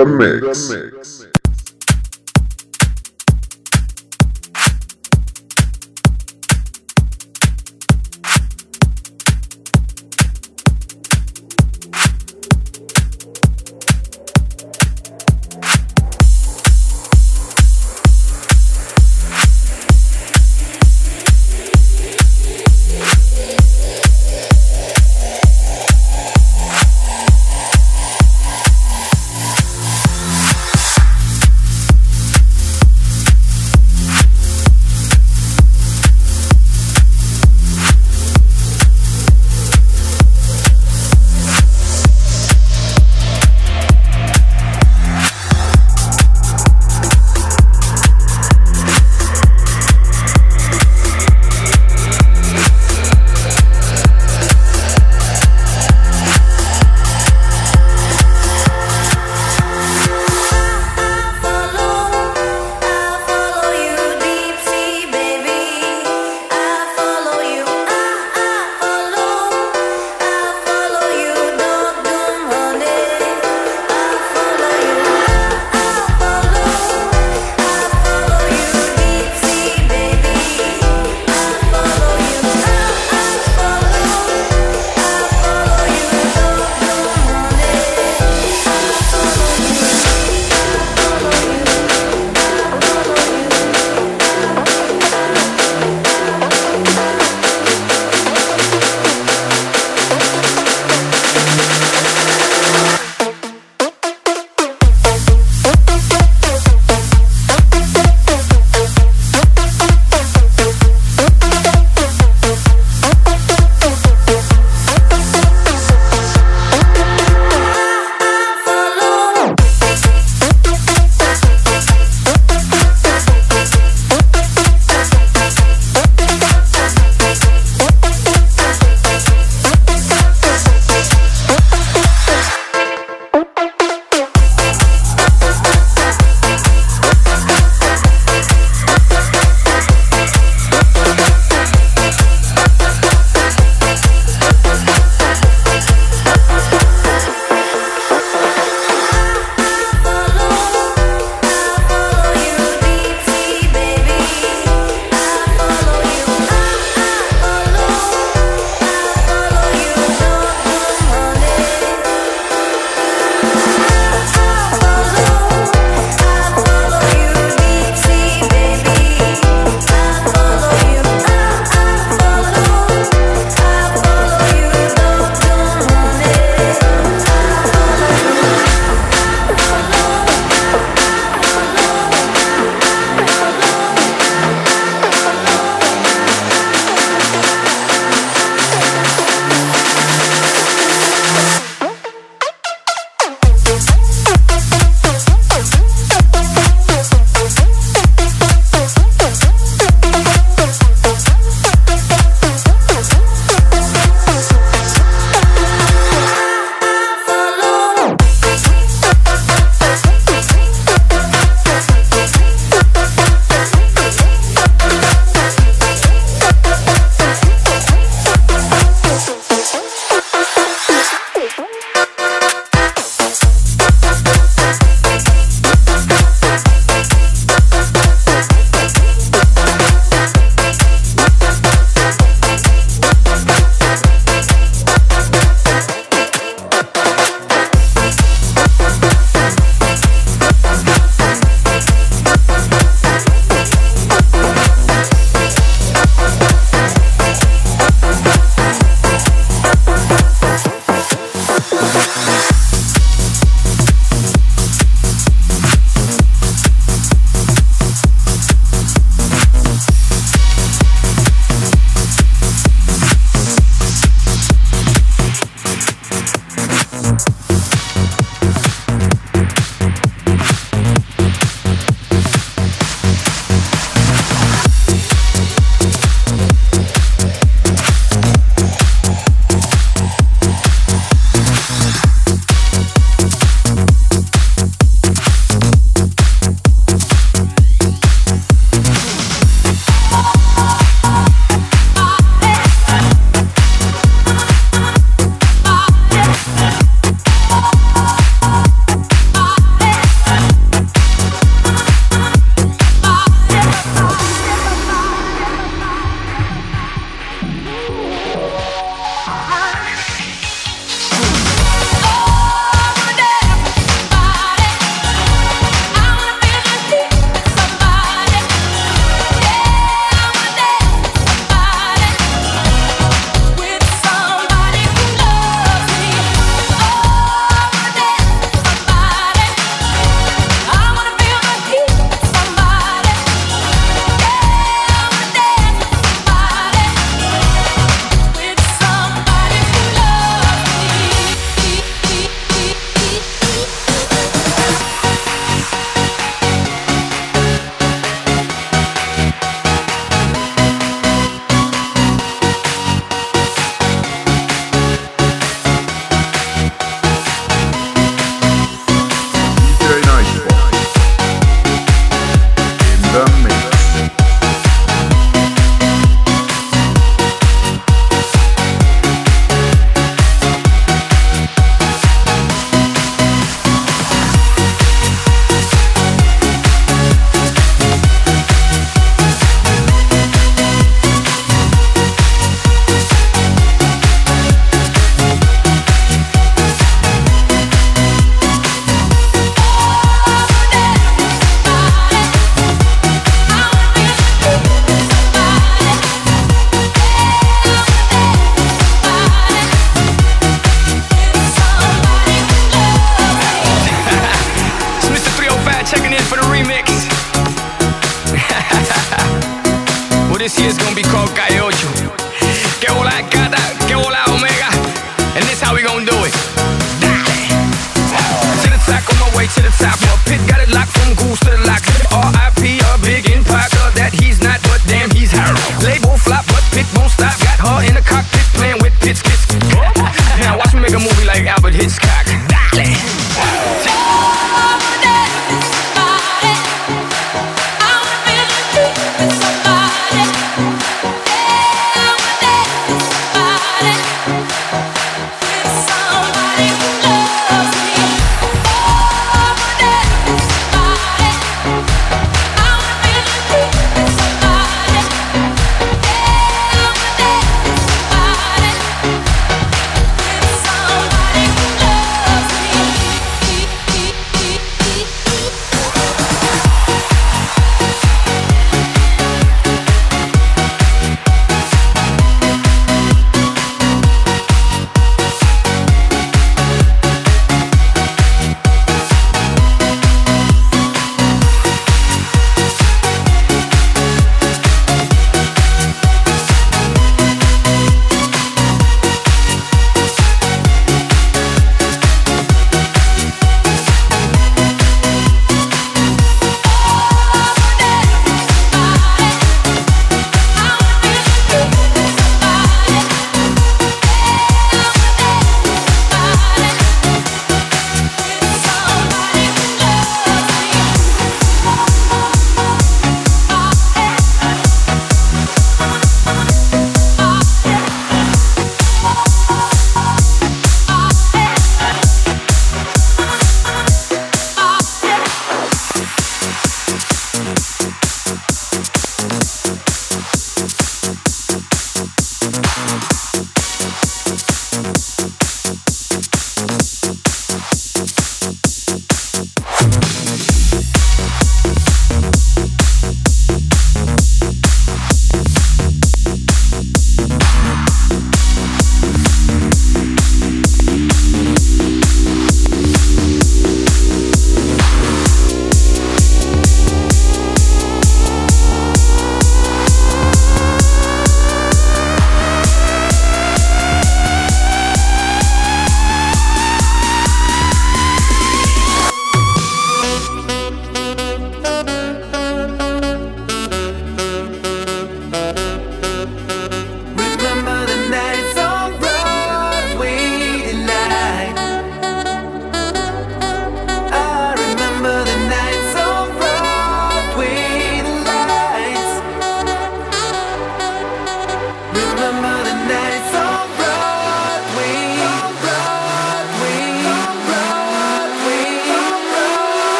in the mix.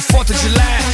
foto of July.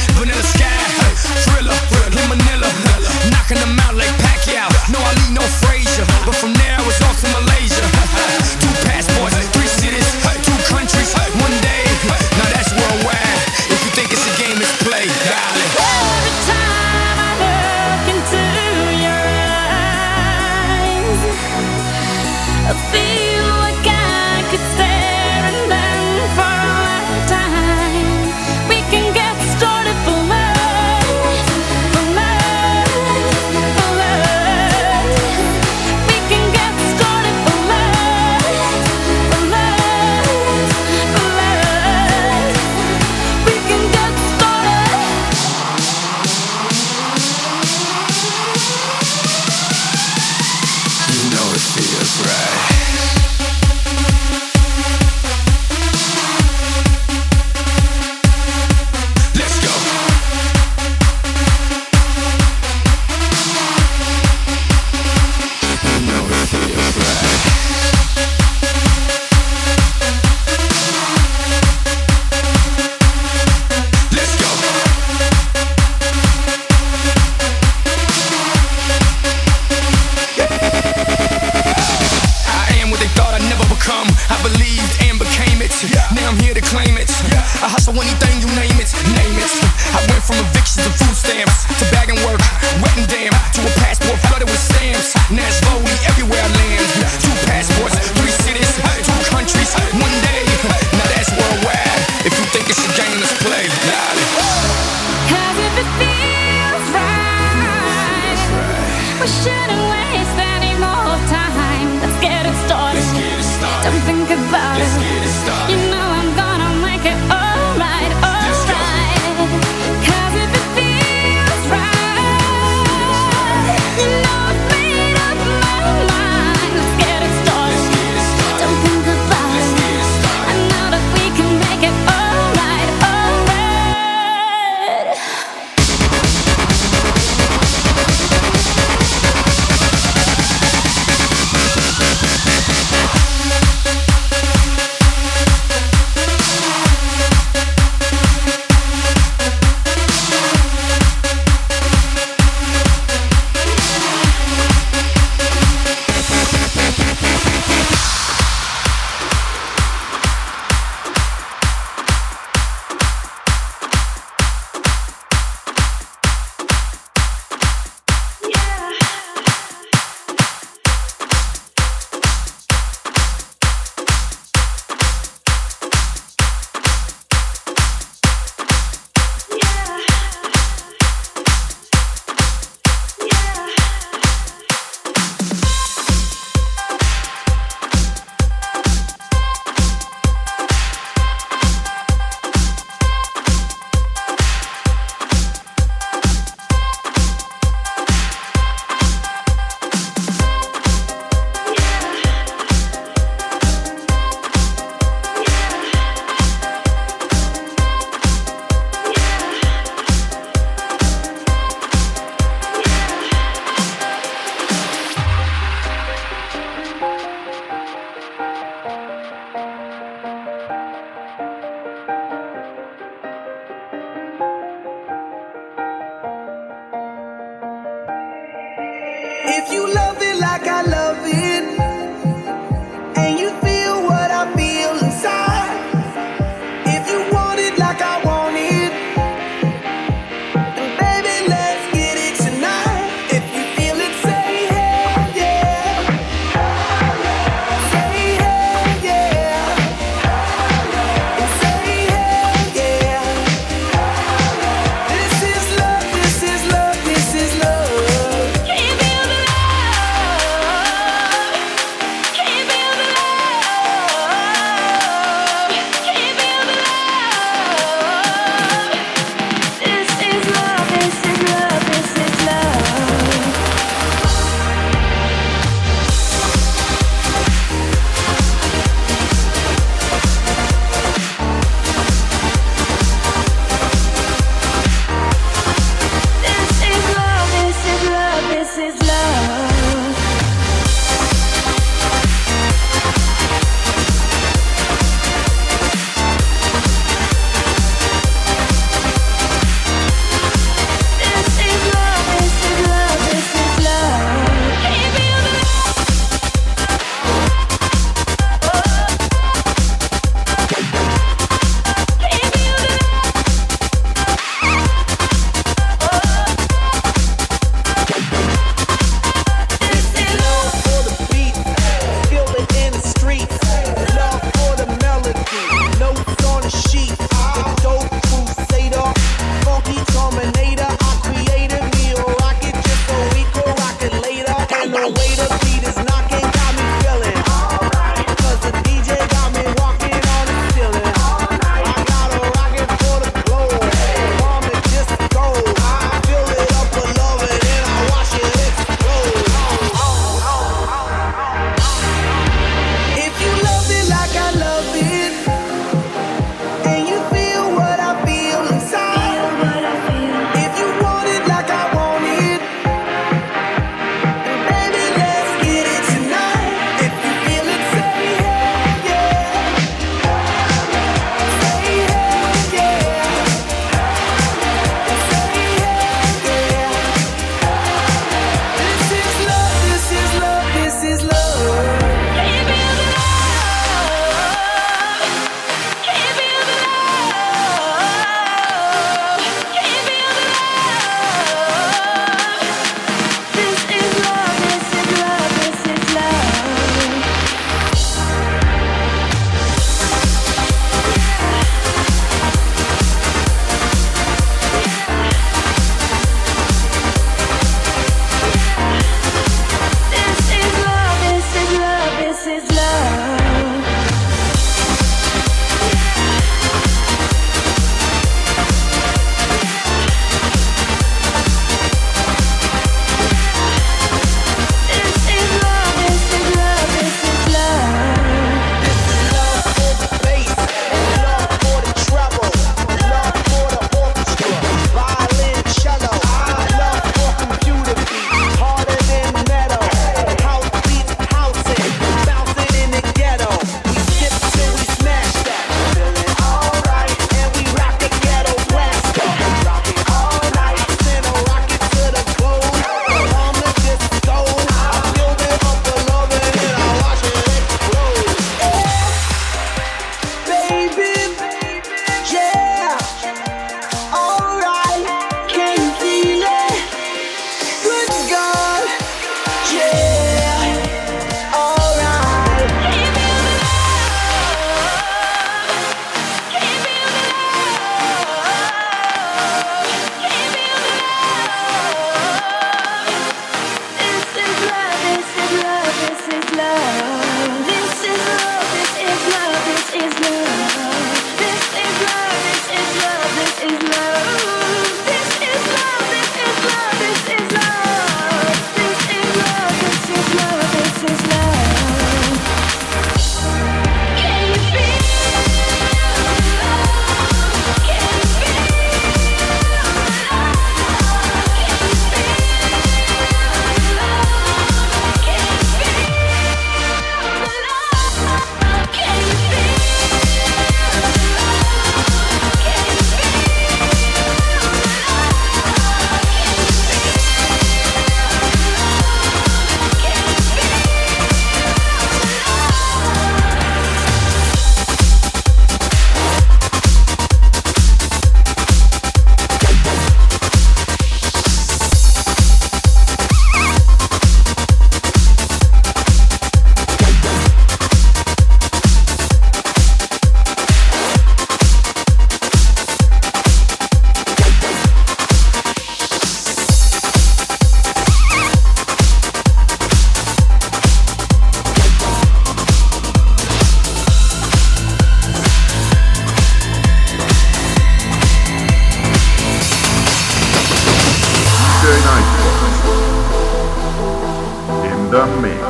I love it.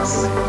Solo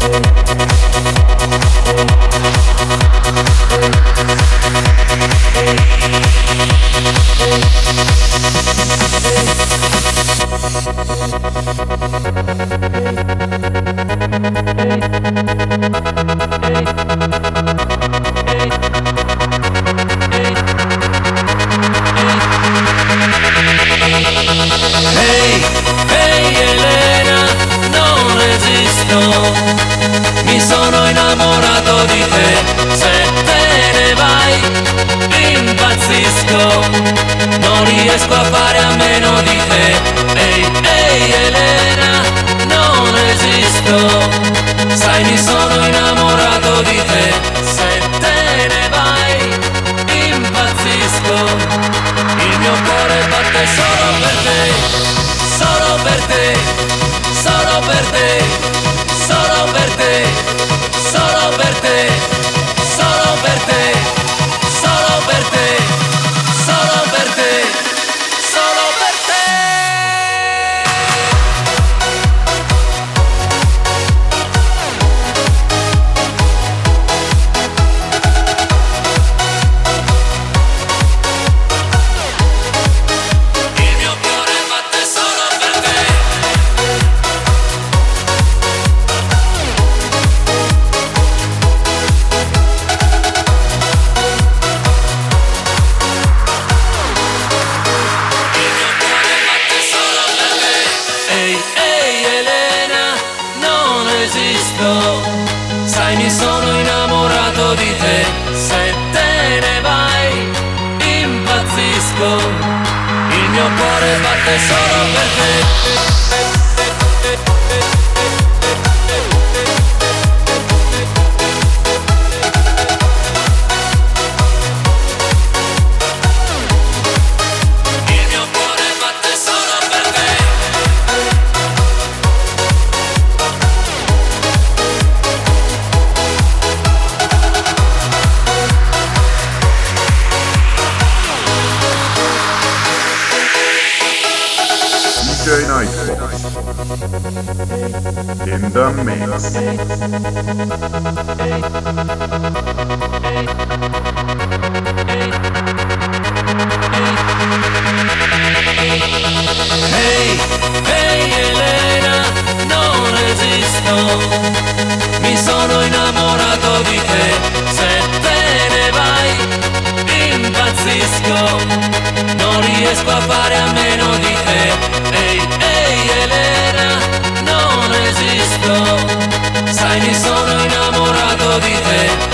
per impazzisco, il mio cuore batte solo per te. In the mix. Ehi, ehi Elena, non esisto, mi sono innamorato di te, se te ne vai impazzisco, non riesco a fare a meno innamorato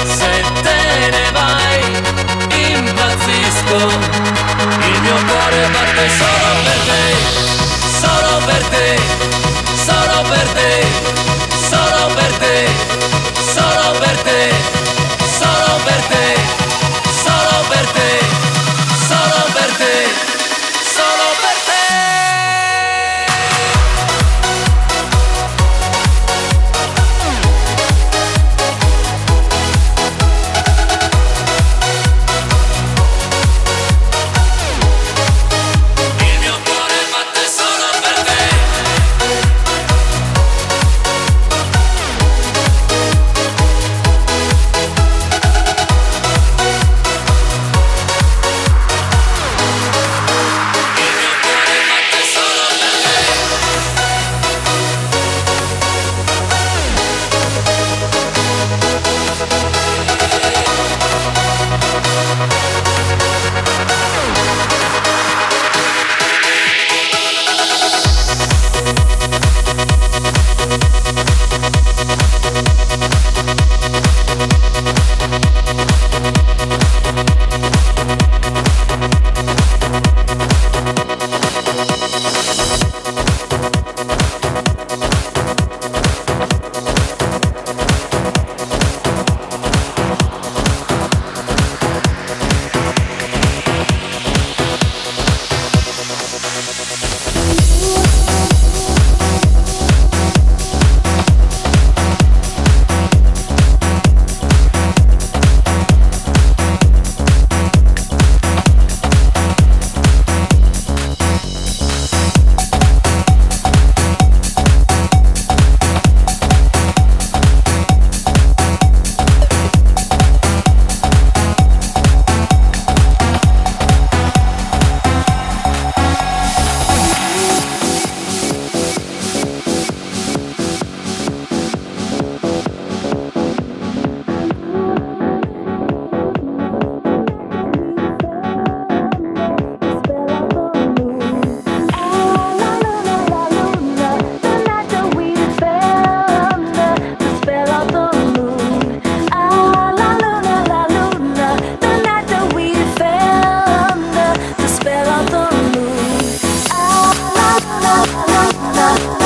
love.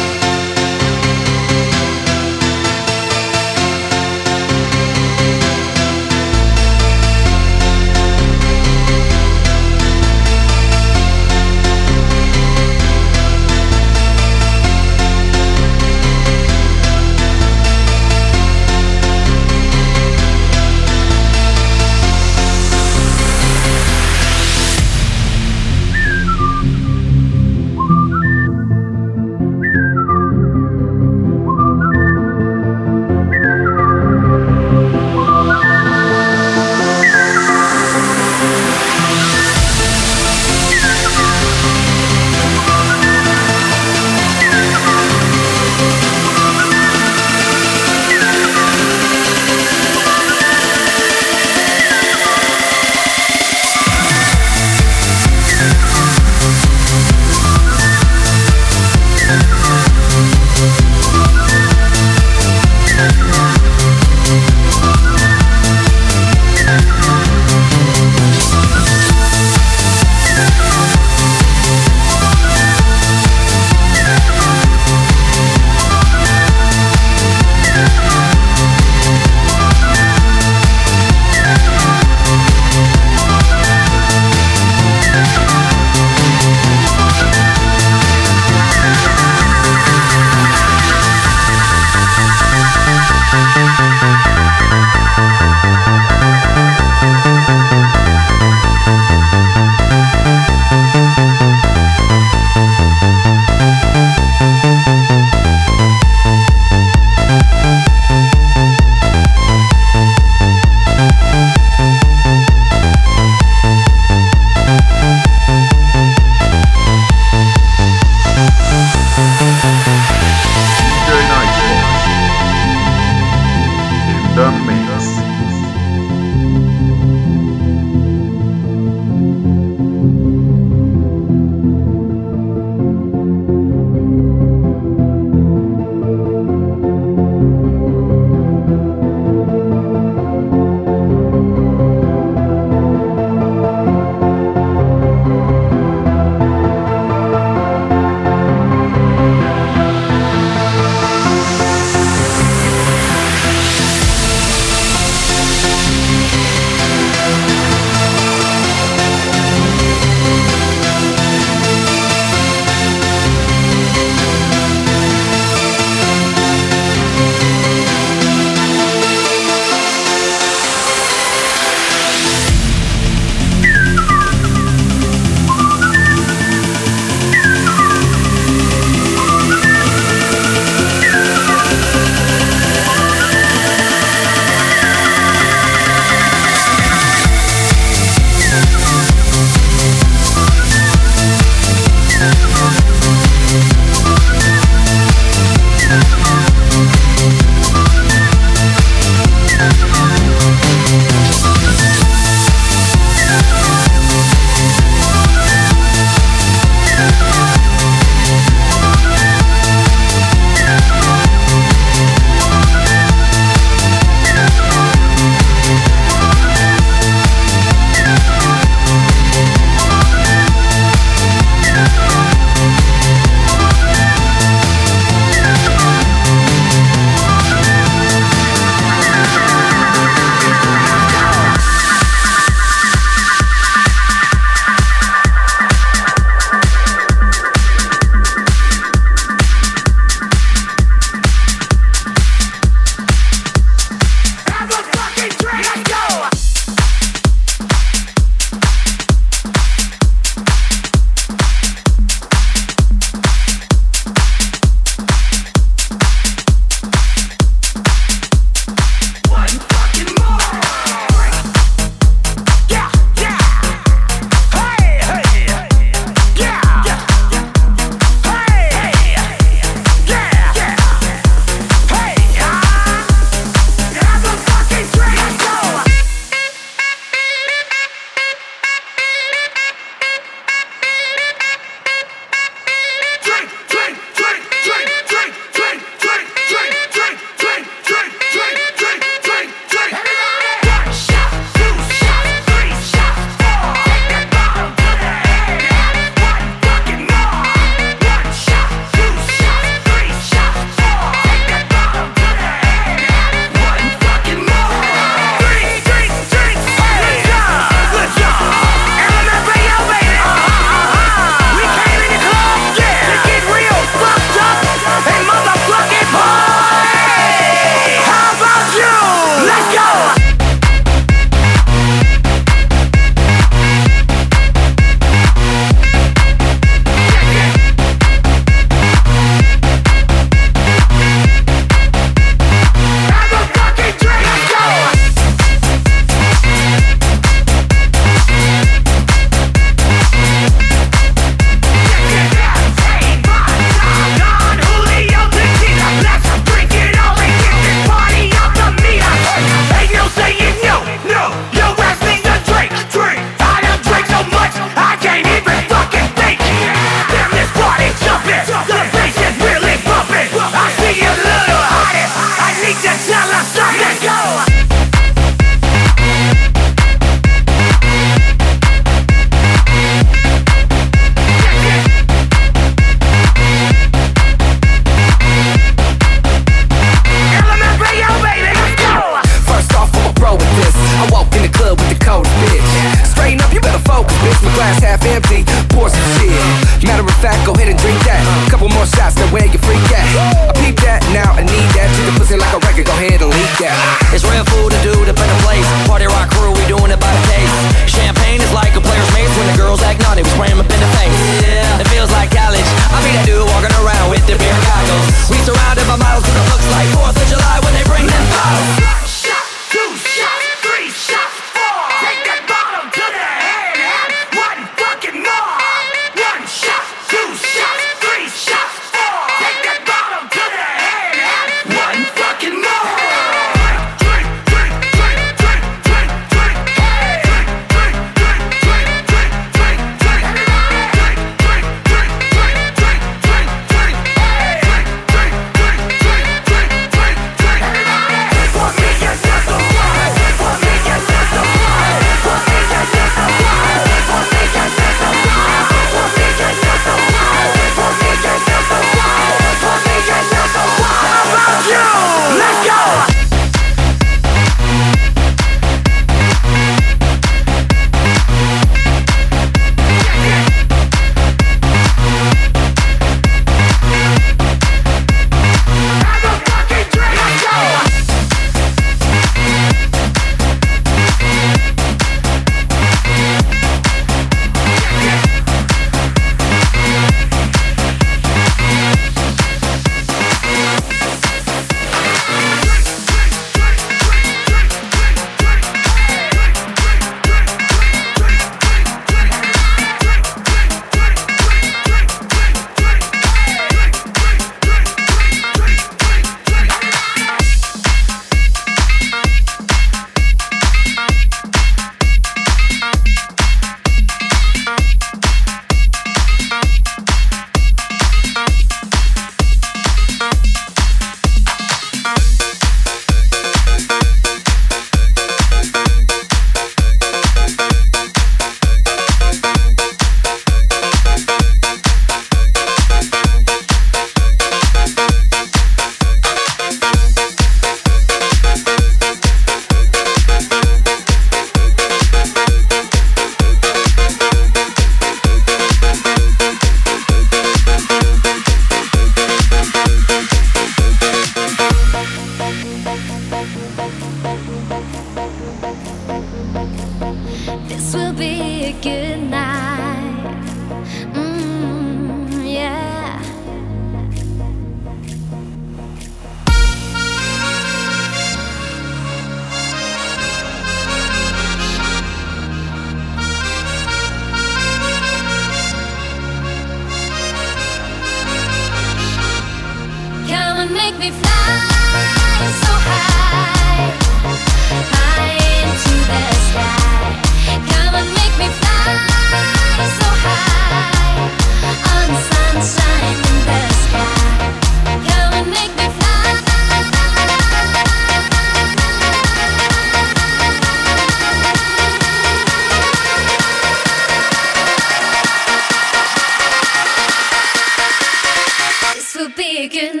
taken